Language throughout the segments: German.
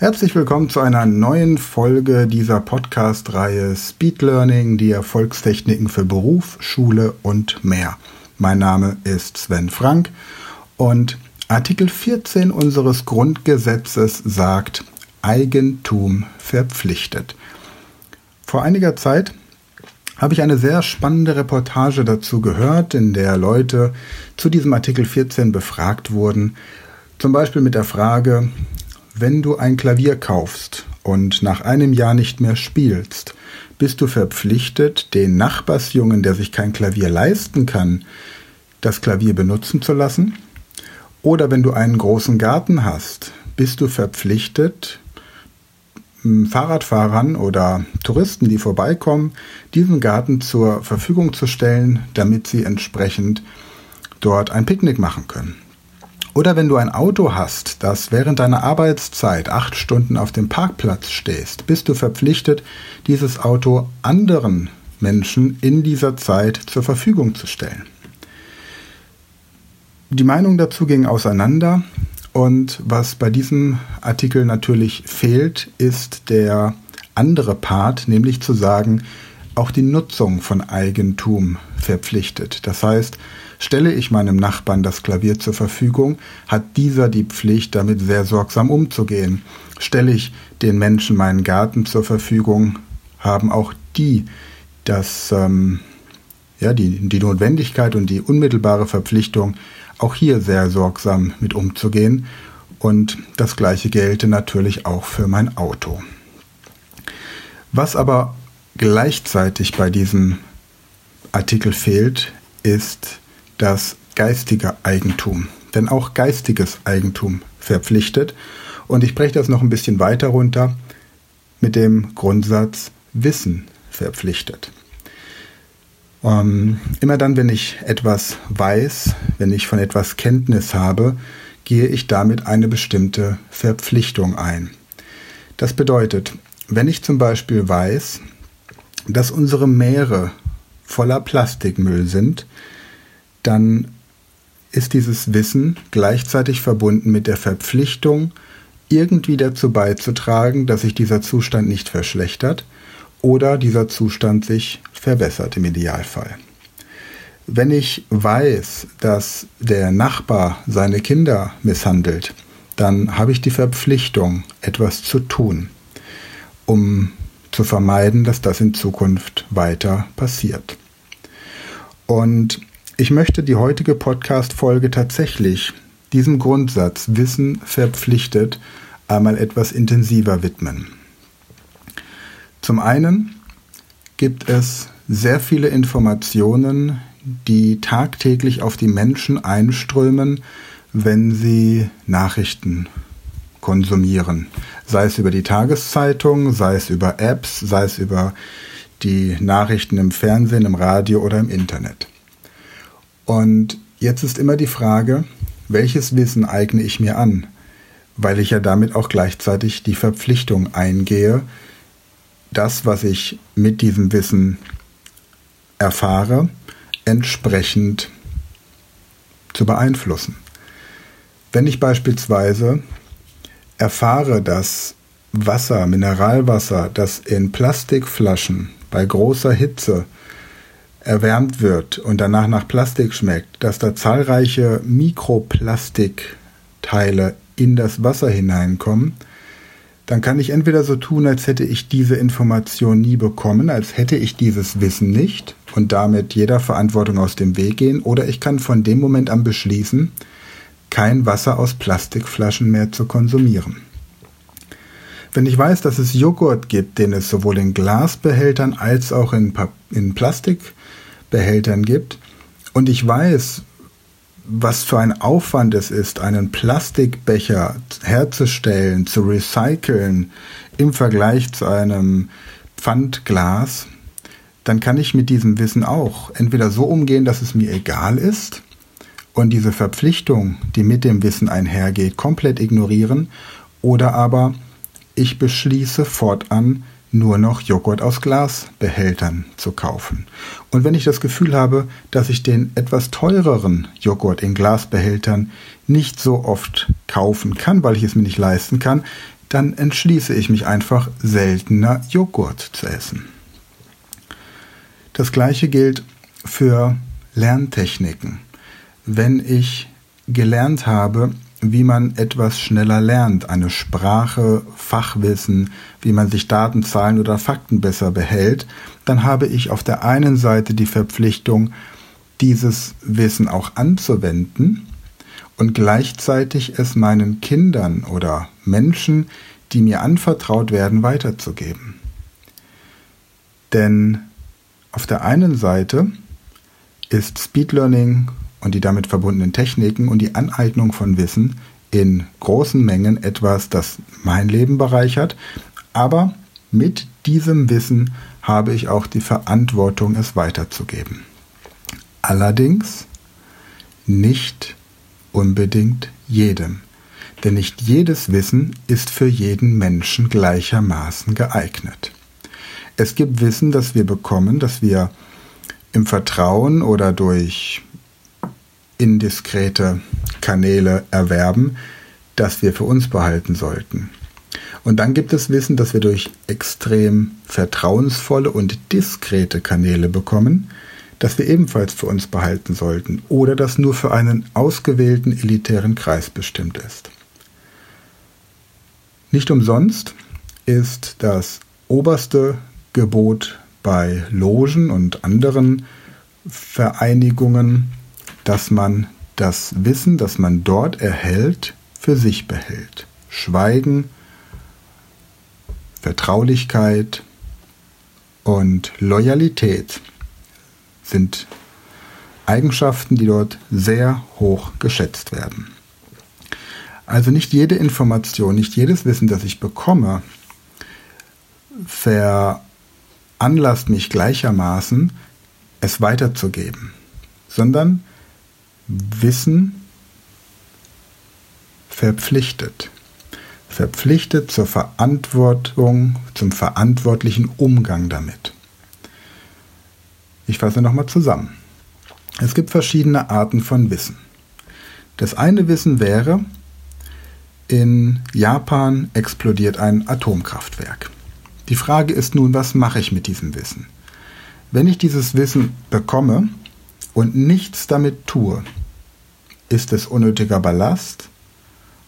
Herzlich willkommen zu einer neuen Folge dieser Podcast-Reihe Speed Learning, die Erfolgstechniken für Beruf, Schule und mehr. Mein Name ist Sven Frank und Artikel 14 unseres Grundgesetzes sagt Eigentum verpflichtet. Vor einiger Zeit habe ich eine sehr spannende Reportage dazu gehört, in der Leute zu diesem Artikel 14 befragt wurden. Zum Beispiel mit der Frage, wenn du ein Klavier kaufst und nach einem Jahr nicht mehr spielst, bist du verpflichtet, den Nachbarsjungen, der sich kein Klavier leisten kann, das Klavier benutzen zu lassen? Oder wenn du einen großen Garten hast, bist du verpflichtet, Fahrradfahrern oder Touristen, die vorbeikommen, diesen Garten zur Verfügung zu stellen, damit sie entsprechend dort ein Picknick machen können. Oder wenn du ein Auto hast, das während deiner Arbeitszeit acht Stunden auf dem Parkplatz stehst, bist du verpflichtet, dieses Auto anderen Menschen in dieser Zeit zur Verfügung zu stellen. Die Meinungen dazu gingen auseinander und was bei diesem Artikel natürlich fehlt, ist der andere Part, nämlich zu sagen, auch die Nutzung von Eigentum verpflichtet. Das heißt, Stelle ich meinem Nachbarn das Klavier zur Verfügung, hat dieser die Pflicht, damit sehr sorgsam umzugehen. Stelle ich den Menschen meinen Garten zur Verfügung, haben auch die das, ähm, ja, die, die Notwendigkeit und die unmittelbare Verpflichtung, auch hier sehr sorgsam mit umzugehen. Und das gleiche gelte natürlich auch für mein Auto. Was aber gleichzeitig bei diesem Artikel fehlt, ist das geistige Eigentum. Denn auch geistiges Eigentum verpflichtet. Und ich breche das noch ein bisschen weiter runter mit dem Grundsatz Wissen verpflichtet. Ähm, immer dann, wenn ich etwas weiß, wenn ich von etwas Kenntnis habe, gehe ich damit eine bestimmte Verpflichtung ein. Das bedeutet, wenn ich zum Beispiel weiß, dass unsere Meere voller Plastikmüll sind, dann ist dieses Wissen gleichzeitig verbunden mit der Verpflichtung, irgendwie dazu beizutragen, dass sich dieser Zustand nicht verschlechtert oder dieser Zustand sich verbessert im Idealfall. Wenn ich weiß, dass der Nachbar seine Kinder misshandelt, dann habe ich die Verpflichtung, etwas zu tun, um zu vermeiden, dass das in Zukunft weiter passiert. Und ich möchte die heutige Podcast-Folge tatsächlich diesem Grundsatz Wissen verpflichtet einmal etwas intensiver widmen. Zum einen gibt es sehr viele Informationen, die tagtäglich auf die Menschen einströmen, wenn sie Nachrichten konsumieren. Sei es über die Tageszeitung, sei es über Apps, sei es über die Nachrichten im Fernsehen, im Radio oder im Internet. Und jetzt ist immer die Frage, welches Wissen eigne ich mir an? Weil ich ja damit auch gleichzeitig die Verpflichtung eingehe, das, was ich mit diesem Wissen erfahre, entsprechend zu beeinflussen. Wenn ich beispielsweise erfahre, dass Wasser, Mineralwasser, das in Plastikflaschen bei großer Hitze erwärmt wird und danach nach Plastik schmeckt, dass da zahlreiche Mikroplastikteile in das Wasser hineinkommen, dann kann ich entweder so tun, als hätte ich diese Information nie bekommen, als hätte ich dieses Wissen nicht und damit jeder Verantwortung aus dem Weg gehen, oder ich kann von dem Moment an beschließen, kein Wasser aus Plastikflaschen mehr zu konsumieren. Wenn ich weiß, dass es Joghurt gibt, den es sowohl in Glasbehältern als auch in, pa in Plastikbehältern gibt, und ich weiß, was für ein Aufwand es ist, einen Plastikbecher herzustellen, zu recyceln im Vergleich zu einem Pfandglas, dann kann ich mit diesem Wissen auch entweder so umgehen, dass es mir egal ist und diese Verpflichtung, die mit dem Wissen einhergeht, komplett ignorieren, oder aber ich beschließe fortan nur noch Joghurt aus Glasbehältern zu kaufen. Und wenn ich das Gefühl habe, dass ich den etwas teureren Joghurt in Glasbehältern nicht so oft kaufen kann, weil ich es mir nicht leisten kann, dann entschließe ich mich einfach seltener Joghurt zu essen. Das gleiche gilt für Lerntechniken. Wenn ich gelernt habe, wie man etwas schneller lernt, eine Sprache, Fachwissen, wie man sich Daten, Zahlen oder Fakten besser behält, dann habe ich auf der einen Seite die Verpflichtung, dieses Wissen auch anzuwenden und gleichzeitig es meinen Kindern oder Menschen, die mir anvertraut werden, weiterzugeben. Denn auf der einen Seite ist Speed Learning und die damit verbundenen Techniken und die Aneignung von Wissen in großen Mengen etwas, das mein Leben bereichert, aber mit diesem Wissen habe ich auch die Verantwortung, es weiterzugeben. Allerdings nicht unbedingt jedem, denn nicht jedes Wissen ist für jeden Menschen gleichermaßen geeignet. Es gibt Wissen, das wir bekommen, das wir im Vertrauen oder durch indiskrete Kanäle erwerben, das wir für uns behalten sollten. Und dann gibt es Wissen, das wir durch extrem vertrauensvolle und diskrete Kanäle bekommen, das wir ebenfalls für uns behalten sollten oder das nur für einen ausgewählten elitären Kreis bestimmt ist. Nicht umsonst ist das oberste Gebot bei Logen und anderen Vereinigungen dass man das Wissen, das man dort erhält, für sich behält. Schweigen, Vertraulichkeit und Loyalität sind Eigenschaften, die dort sehr hoch geschätzt werden. Also nicht jede Information, nicht jedes Wissen, das ich bekomme, veranlasst mich gleichermaßen, es weiterzugeben, sondern Wissen verpflichtet. Verpflichtet zur Verantwortung, zum verantwortlichen Umgang damit. Ich fasse nochmal zusammen. Es gibt verschiedene Arten von Wissen. Das eine Wissen wäre, in Japan explodiert ein Atomkraftwerk. Die Frage ist nun, was mache ich mit diesem Wissen? Wenn ich dieses Wissen bekomme und nichts damit tue, ist es unnötiger Ballast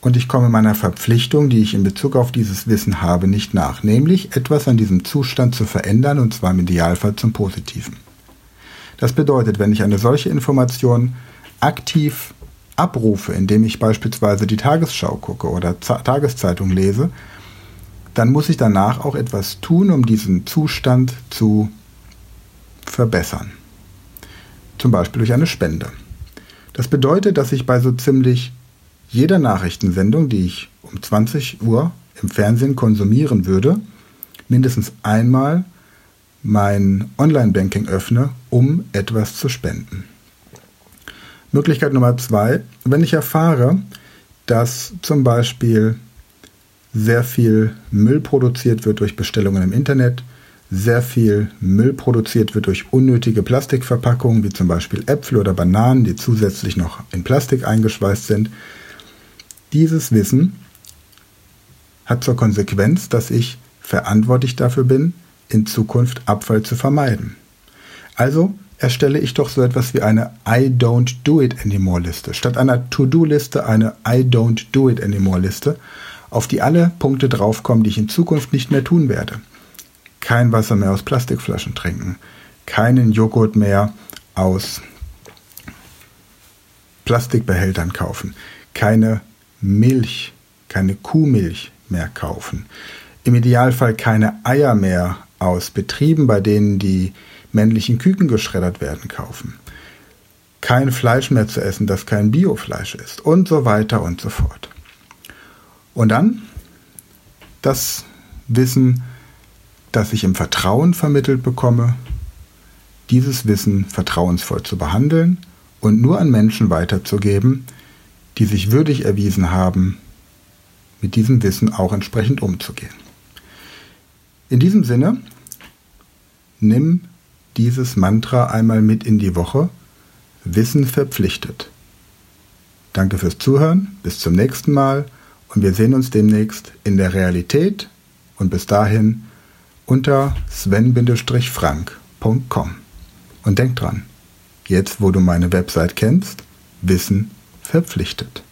und ich komme meiner Verpflichtung, die ich in Bezug auf dieses Wissen habe, nicht nach, nämlich etwas an diesem Zustand zu verändern und zwar im Idealfall zum Positiven. Das bedeutet, wenn ich eine solche Information aktiv abrufe, indem ich beispielsweise die Tagesschau gucke oder Z Tageszeitung lese, dann muss ich danach auch etwas tun, um diesen Zustand zu verbessern. Zum Beispiel durch eine Spende. Das bedeutet, dass ich bei so ziemlich jeder Nachrichtensendung, die ich um 20 Uhr im Fernsehen konsumieren würde, mindestens einmal mein Online-Banking öffne, um etwas zu spenden. Möglichkeit Nummer zwei, wenn ich erfahre, dass zum Beispiel sehr viel Müll produziert wird durch Bestellungen im Internet, sehr viel Müll produziert wird durch unnötige Plastikverpackungen, wie zum Beispiel Äpfel oder Bananen, die zusätzlich noch in Plastik eingeschweißt sind. Dieses Wissen hat zur Konsequenz, dass ich verantwortlich dafür bin, in Zukunft Abfall zu vermeiden. Also erstelle ich doch so etwas wie eine I don't do it anymore Liste. Statt einer To-Do-Liste eine I don't do it anymore Liste, auf die alle Punkte draufkommen, die ich in Zukunft nicht mehr tun werde kein Wasser mehr aus Plastikflaschen trinken, keinen Joghurt mehr aus Plastikbehältern kaufen, keine Milch, keine Kuhmilch mehr kaufen, im Idealfall keine Eier mehr aus Betrieben, bei denen die männlichen Küken geschreddert werden, kaufen, kein Fleisch mehr zu essen, das kein Biofleisch ist und so weiter und so fort. Und dann das Wissen, das ich im Vertrauen vermittelt bekomme, dieses Wissen vertrauensvoll zu behandeln und nur an Menschen weiterzugeben, die sich würdig erwiesen haben, mit diesem Wissen auch entsprechend umzugehen. In diesem Sinne, nimm dieses Mantra einmal mit in die Woche. Wissen verpflichtet. Danke fürs Zuhören, bis zum nächsten Mal und wir sehen uns demnächst in der Realität und bis dahin unter sven-frank.com. Und denk dran, jetzt wo du meine Website kennst, Wissen verpflichtet.